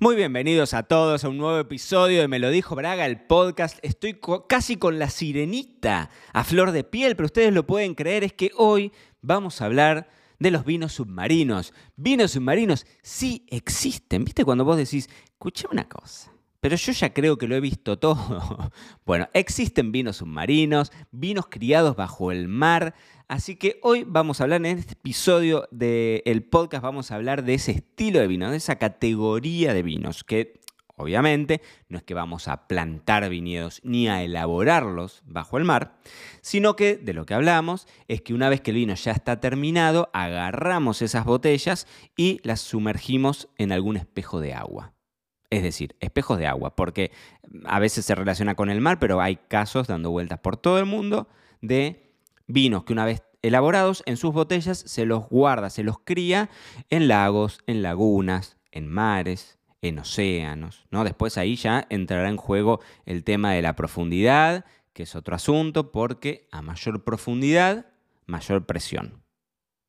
muy bienvenidos a todos a un nuevo episodio de Me lo dijo Braga, el podcast. Estoy casi con la sirenita a flor de piel, pero ustedes lo pueden creer, es que hoy vamos a hablar de los vinos submarinos. Vinos submarinos sí existen. ¿Viste cuando vos decís, escuché una cosa? Pero yo ya creo que lo he visto todo. Bueno, existen vinos submarinos, vinos criados bajo el mar. Así que hoy vamos a hablar en este episodio del podcast, vamos a hablar de ese estilo de vino, de esa categoría de vinos, que obviamente no es que vamos a plantar viñedos ni a elaborarlos bajo el mar, sino que de lo que hablamos es que una vez que el vino ya está terminado, agarramos esas botellas y las sumergimos en algún espejo de agua. Es decir, espejos de agua, porque a veces se relaciona con el mar, pero hay casos dando vueltas por todo el mundo de vinos que una vez elaborados en sus botellas se los guarda, se los cría en lagos, en lagunas, en mares, en océanos, ¿no? Después ahí ya entrará en juego el tema de la profundidad, que es otro asunto, porque a mayor profundidad, mayor presión.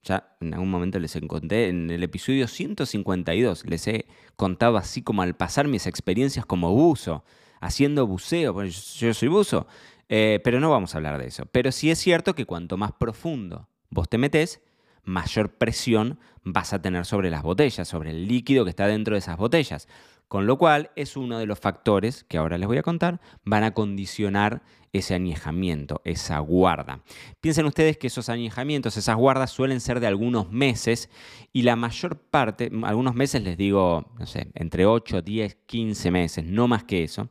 Ya en algún momento les conté, en el episodio 152, les he contado así como al pasar mis experiencias como buzo, haciendo buceo, porque yo yo soy buzo, eh, pero no vamos a hablar de eso. Pero sí es cierto que cuanto más profundo vos te metés, mayor presión vas a tener sobre las botellas, sobre el líquido que está dentro de esas botellas. Con lo cual es uno de los factores que ahora les voy a contar, van a condicionar ese añejamiento, esa guarda. Piensen ustedes que esos añejamientos, esas guardas suelen ser de algunos meses y la mayor parte, algunos meses les digo, no sé, entre 8, 10, 15 meses, no más que eso.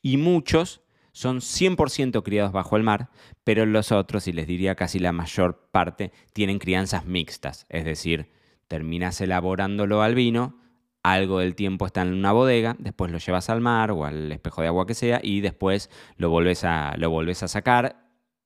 Y muchos son 100% criados bajo el mar, pero los otros, y les diría casi la mayor parte, tienen crianzas mixtas, es decir, terminas elaborándolo al vino, algo del tiempo está en una bodega, después lo llevas al mar o al espejo de agua que sea y después lo volvés a, lo volvés a sacar.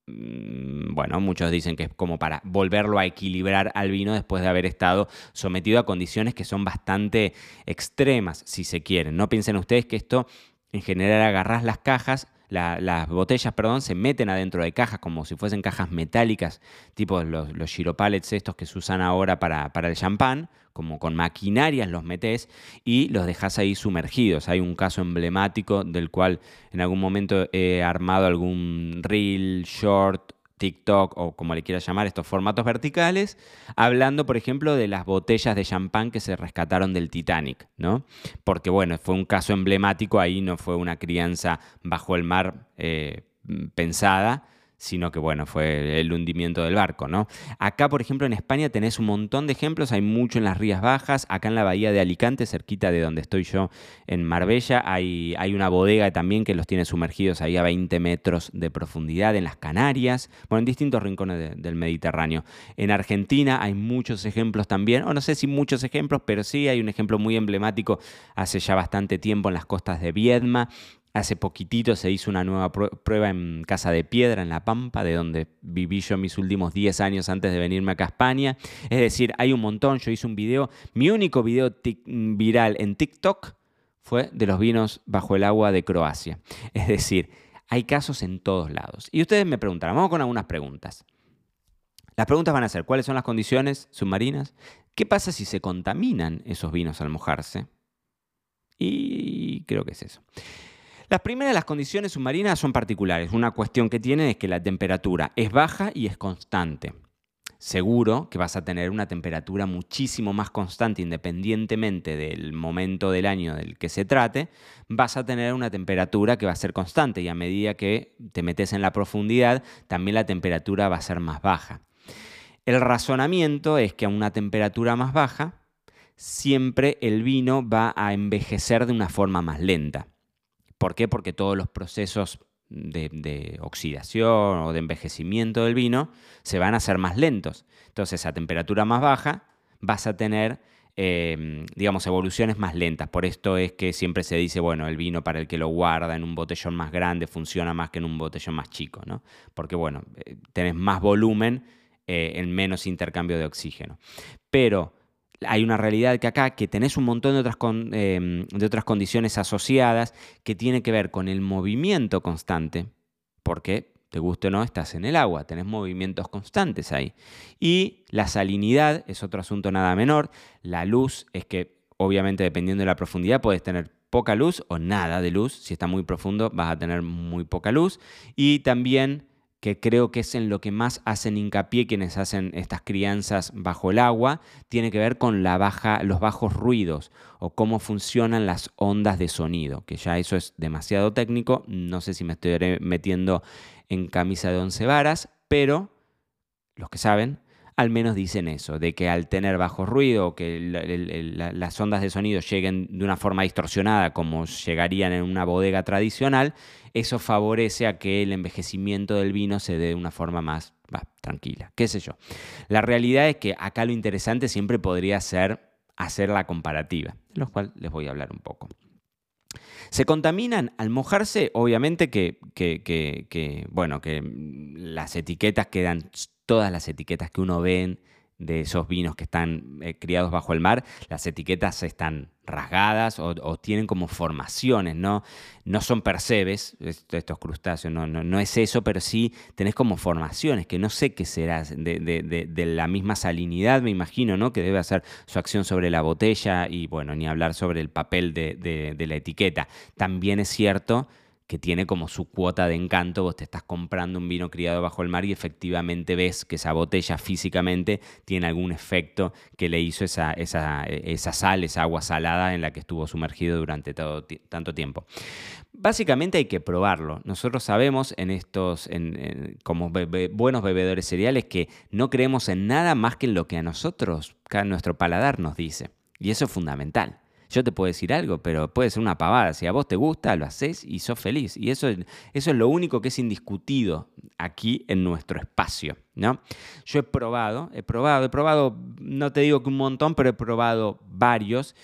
Mm, Bueno, muchos dicen que es como para volverlo a equilibrar al vino después de haber estado sometido a condiciones que son bastante extremas, si se quieren. No piensen ustedes que esto, en general, agarrás las cajas, la- las botellas, perdón, se meten adentro de cajas como si fuesen cajas metálicas, tipo los, los giropallets estos que se usan ahora para, para el champán, como con maquinarias los metés y los dejas ahí sumergidos. Hay un caso emblemático del cual en algún momento he armado algún reel, short, TikTok o como le quieras llamar, estos formatos verticales, hablando, por ejemplo, de las botellas de champán que se rescataron del Titanic, ¿no? Porque, bueno, fue un caso emblemático, ahí no fue una crianza bajo el mar eh, pensada, sino que, bueno, fue el hundimiento del barco, ¿no? Acá, por ejemplo, en España tenés un montón de ejemplos, hay mucho en las Rías Bajas, acá en la bahía de Alicante, cerquita de donde estoy yo, en Marbella, hay, hay una bodega también que los tiene sumergidos ahí a 20 metros de profundidad, en las Canarias, bueno, en distintos rincones de- del Mediterráneo. En Argentina hay muchos ejemplos también, o no sé si muchos ejemplos, pero sí hay un ejemplo muy emblemático hace ya bastante tiempo en las costas de Viedma, Hace poquitito se hizo una nueva prue- prueba en Casa de Piedra, en La Pampa, de donde viví yo mis últimos 10 años antes de venirme acá a España. Es decir, hay un montón. Yo hice un video, mi único video viral en TikTok fue de los vinos bajo el agua de Croacia. Es decir, hay casos en todos lados. Y ustedes me preguntarán, vamos con algunas preguntas. Las preguntas van a ser, ¿cuáles son las condiciones submarinas? ¿Qué pasa si se contaminan esos vinos al mojarse? Y creo que es eso. Las primeras las condiciones submarinas son particulares. Una cuestión que tienen es que la temperatura es baja y es constante. Seguro que vas a tener una temperatura muchísimo más constante independientemente del momento del año del que se trate, vas a tener una temperatura que va a ser constante y a medida que te metes en la profundidad, también la temperatura va a ser más baja. El razonamiento es que a una temperatura más baja, siempre el vino va a envejecer de una forma más lenta. ¿Por qué? Porque todos los procesos de, oxidación o de envejecimiento del vino se van a hacer más lentos. Entonces, a temperatura más baja vas a tener em, digamos, evoluciones más lentas. Por esto es que siempre se dice, bueno, el vino para el que lo guarda en un botellón más grande funciona más que en un botellón más chico, ¿no? Porque, bueno, eh, tenés más volumen eh, en menos intercambio de oxígeno. Pero hay una realidad que acá, que tenés un montón de otras, em, de otras condiciones asociadas que tiene que ver con el movimiento constante, porque te guste o no, estás en el agua, tenés movimientos constantes ahí. Y la salinidad es otro asunto nada menor. La luz es que, obviamente, dependiendo de la profundidad, puedes tener poca luz o nada de luz. Si está muy profundo, vas a tener muy poca luz. Y también que creo que es en lo que más hacen hincapié quienes hacen estas crianzas bajo el agua, tiene que ver con la baja, los bajos ruidos o cómo funcionan las ondas de sonido, que ya eso es demasiado técnico, no sé si me estoy metiendo en camisa de once varas, pero los que saben al menos dicen eso, de que al tener bajo ruido que las ondas de sonido lleguen de una forma distorsionada como llegarían en una bodega tradicional, eso favorece a que el envejecimiento del vino se dé de una forma más tranquila, qué sé yo. La realidad es que acá lo interesante siempre podría ser hacer la comparativa, de lo cual les voy a hablar un poco. Se contaminan al mojarse, obviamente que, bueno, que las etiquetas quedan todas las etiquetas que uno ve de esos vinos que están eh, criados bajo el mar, las etiquetas están rasgadas o, tienen como formaciones, ¿no? No son percebes, estos crustáceos, no, no, es eso, pero sí tenés como formaciones, que no sé qué será, de, la misma salinidad, me imagino, ¿no? Que debe hacer su acción sobre la botella y, bueno, ni hablar sobre el papel de la etiqueta. También es cierto que tiene como su cuota de encanto, vos te estás comprando un vino criado bajo el mar y efectivamente ves que esa botella físicamente tiene algún efecto que le hizo esa, esa, esa sal, esa agua salada en la que estuvo sumergido durante todo, tanto tiempo. Básicamente hay que probarlo. Nosotros sabemos en estos, como buenos bebedores cereales, que no creemos en nada más que en lo que a nosotros, nuestro paladar nos dice. Y eso es fundamental. Yo te puedo decir algo, pero puede ser una pavada. Si a vos te gusta, lo haces y sos feliz. Y eso, eso es lo único que es indiscutido aquí en nuestro espacio. ¿no? Yo he probado, he probado, he probado, no te digo que un montón, pero he probado varios.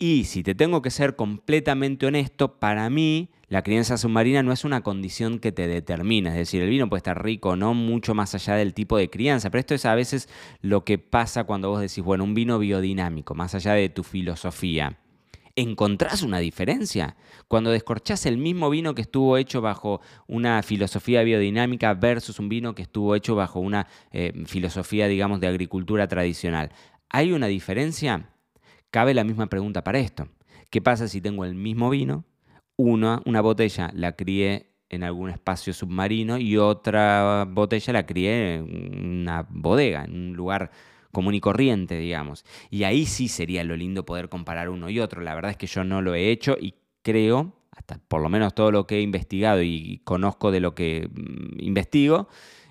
Y si te tengo que ser completamente honesto, para mí la crianza submarina no es una condición que te determina, es decir, el vino puede estar rico o no, mucho más allá del tipo de crianza, pero esto es a veces lo que pasa cuando vos decís, bueno, un vino biodinámico, más allá de tu filosofía. ¿Encontrás una diferencia? Cuando descorchás el mismo vino que estuvo hecho bajo una filosofía biodinámica versus un vino que estuvo hecho bajo una eh, filosofía, digamos, de agricultura tradicional, ¿hay una diferencia? Cabe la misma pregunta para esto. ¿Qué pasa si tengo el mismo vino? Una, una botella la crié en algún espacio submarino y otra botella la crié en una bodega, en un lugar común y corriente, digamos. Y ahí sí sería lo lindo poder comparar uno y otro. La verdad es que yo no lo he hecho y creo, hasta por lo menos todo lo que he investigado y conozco de lo que mm, investigo,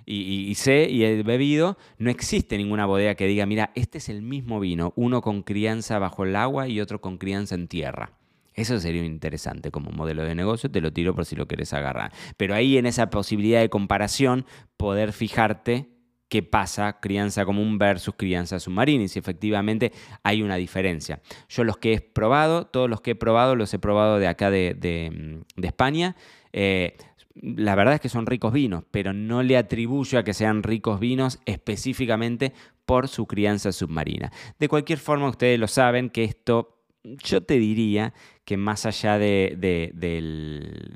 y, sé y he bebido, no existe ninguna bodega que diga, mira, este es el mismo vino, uno con crianza bajo el agua y otro con crianza en tierra. Eso sería interesante como modelo de negocio, te lo tiro por si lo quieres agarrar. Pero ahí en esa posibilidad de comparación, poder fijarte qué pasa crianza común versus crianza submarina y si efectivamente hay una diferencia. Yo los que he probado, todos los que he probado, los he probado de acá de, de, España. Eh, la verdad es que son ricos vinos, pero no le atribuyo a que sean ricos vinos específicamente por su crianza submarina. De cualquier forma, ustedes lo saben que esto, yo te diría que más allá del,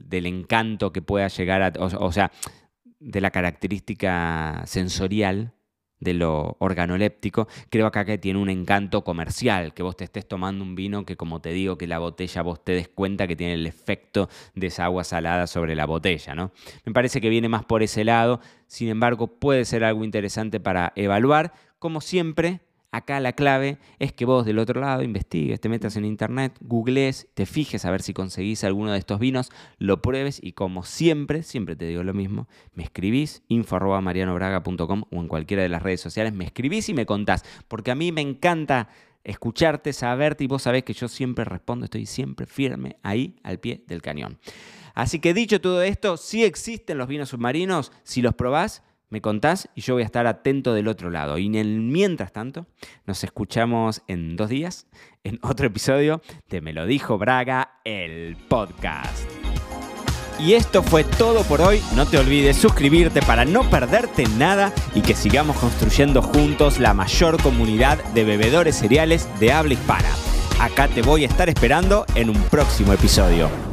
encanto que pueda llegar a, o sea, de la característica sensorial de lo organoléptico, creo acá que tiene un encanto comercial, que vos te estés tomando un vino que como te digo, que la botella vos te des cuenta que tiene el efecto de esa agua salada sobre la botella, ¿no? Me parece que viene más por ese lado, sin embargo puede ser algo interesante para evaluar, como siempre, Acá la clave es que vos del otro lado investigues, te metas en internet, googlees, te fijes a ver si conseguís alguno de estos vinos, lo pruebes y como siempre, siempre te digo lo mismo, me escribís info.marianobraga.com o en cualquiera de las redes sociales, me escribís y me contás, porque a mí me encanta escucharte, saberte y vos sabés que yo siempre respondo, estoy siempre firme ahí al pie del cañón. Así que dicho todo esto, si existen los vinos submarinos, si los probás, me contás y yo voy a estar atento del otro lado. Y en el mientras tanto, nos escuchamos en dos días en otro episodio de Me lo dijo Braga, el podcast. Y esto fue todo por hoy. No te olvides suscribirte para no perderte nada y que sigamos construyendo juntos la mayor comunidad de bebedores cereales de habla hispana. Acá te voy a estar esperando en un próximo episodio.